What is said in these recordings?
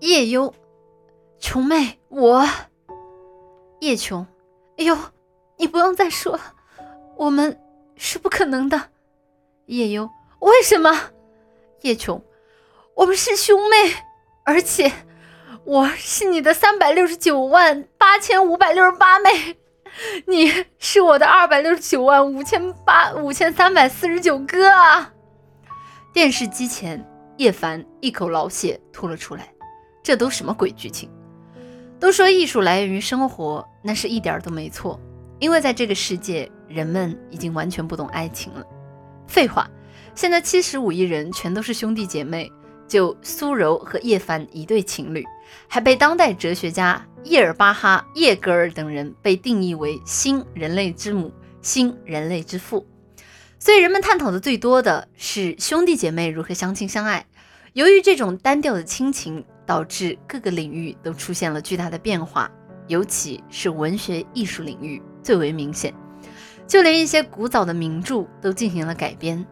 叶幽，琼妹，我叶琼，哎呦，你不用再说，我们是不可能的。叶幽，为什么？叶琼，我们是兄妹，而且我是你的三百六十九万八千五百六十八妹，你是我的二百六十九万五千八五千三百四十九哥啊！电视机前，叶凡一口老血吐了出来。这都什么鬼剧情？都说艺术来源于生活，那是一点儿都没错。因为在这个世界，人们已经完全不懂爱情了。废话，现在七十五亿人全都是兄弟姐妹，就苏柔和叶凡一对情侣，还被当代哲学家叶尔巴哈、叶格尔等人被定义为新人类之母、新人类之父。所以人们探讨的最多的是兄弟姐妹如何相亲相爱。由于这种单调的亲情。导致各个领域都出现了巨大的变化，尤其是文学艺术领域最为明显。就连一些古早的名著都进行了改编，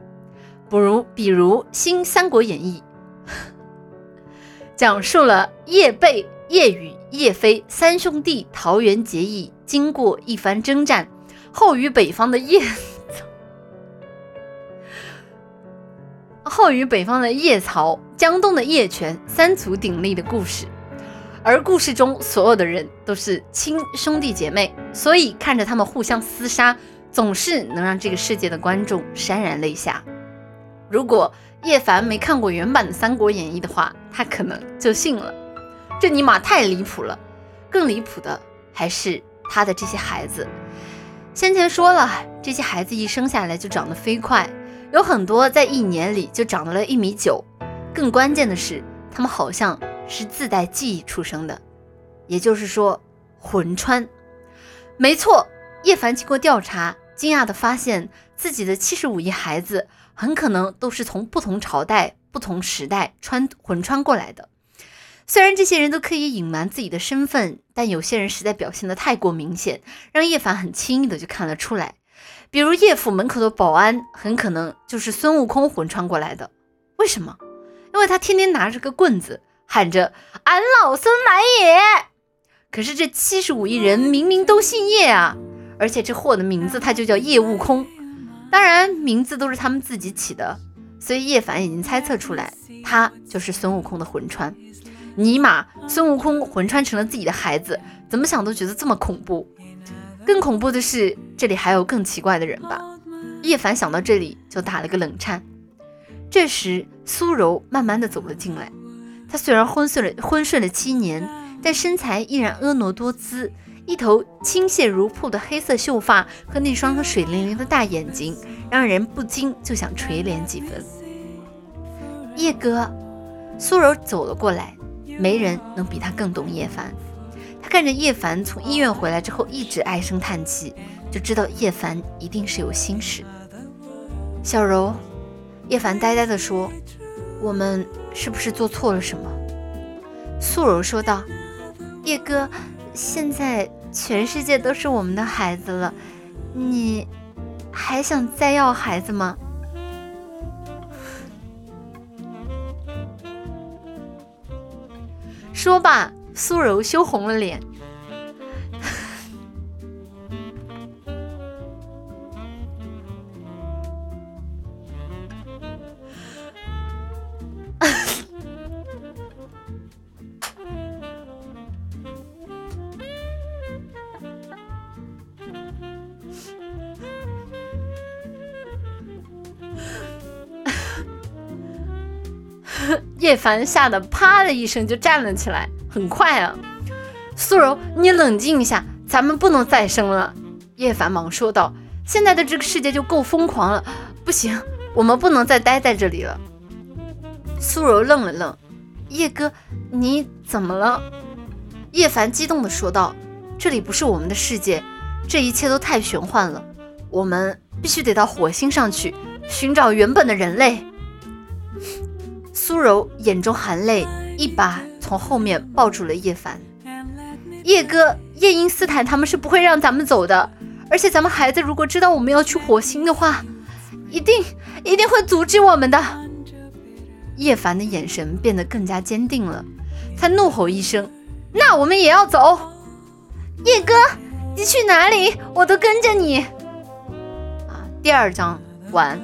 不如比如《新三国演义》，讲述了叶蓓、叶羽、叶飞三兄弟桃园结义，经过一番征战后，与北方的叶。后与北方的叶曹、江东的叶权三足鼎立的故事，而故事中所有的人都是亲兄弟姐妹，所以看着他们互相厮杀，总是能让这个世界的观众潸然泪下。如果叶凡没看过原版的《三国演义》的话，他可能就信了。这尼玛太离谱了！更离谱的还是他的这些孩子。先前说了，这些孩子一生下来就长得飞快。有很多在一年里就长到了一米九，更关键的是，他们好像是自带记忆出生的，也就是说魂穿。没错，叶凡经过调查，惊讶地发现自己的七十五亿孩子很可能都是从不同朝代、不同时代穿魂穿过来的。虽然这些人都刻意隐瞒自己的身份，但有些人实在表现得太过明显，让叶凡很轻易的就看了出来。比如叶府门口的保安，很可能就是孙悟空魂穿过来的。为什么？因为他天天拿着个棍子，喊着“俺老孙来也”。可是这七十五亿人明明都姓叶啊，而且这货的名字他就叫叶悟空。当然，名字都是他们自己起的，所以叶凡已经猜测出来，他就是孙悟空的魂穿。尼玛，孙悟空魂穿成了自己的孩子，怎么想都觉得这么恐怖。更恐怖的是，这里还有更奇怪的人吧？叶凡想到这里就打了个冷颤。这时，苏柔慢慢的走了进来。她虽然昏睡了昏睡了七年，但身材依然婀娜多姿，一头倾泻如瀑的黑色秀发和那双水灵灵的大眼睛，让人不禁就想垂怜几分。叶哥，苏柔走了过来，没人能比他更懂叶凡。他看着叶凡从医院回来之后一直唉声叹气，就知道叶凡一定是有心事。小柔，叶凡呆呆地说：“我们是不是做错了什么？”素柔说道：“叶哥，现在全世界都是我们的孩子了，你还想再要孩子吗？”说罢。苏柔羞红了脸。叶凡吓得啪的一声就站了起来。很快啊，苏柔，你冷静一下，咱们不能再生了。叶凡忙说道：“现在的这个世界就够疯狂了，不行，我们不能再待在这里了。”苏柔愣了愣：“叶哥，你怎么了？”叶凡激动地说道：“这里不是我们的世界，这一切都太玄幻了，我们必须得到火星上去寻找原本的人类。”苏柔眼中含泪，一把。从后面抱住了叶凡，叶哥，叶因斯坦他们是不会让咱们走的，而且咱们孩子如果知道我们要去火星的话，一定一定会阻止我们的。叶凡的眼神变得更加坚定了，他怒吼一声：“那我们也要走！”叶哥，你去哪里？我都跟着你。啊，第二章完。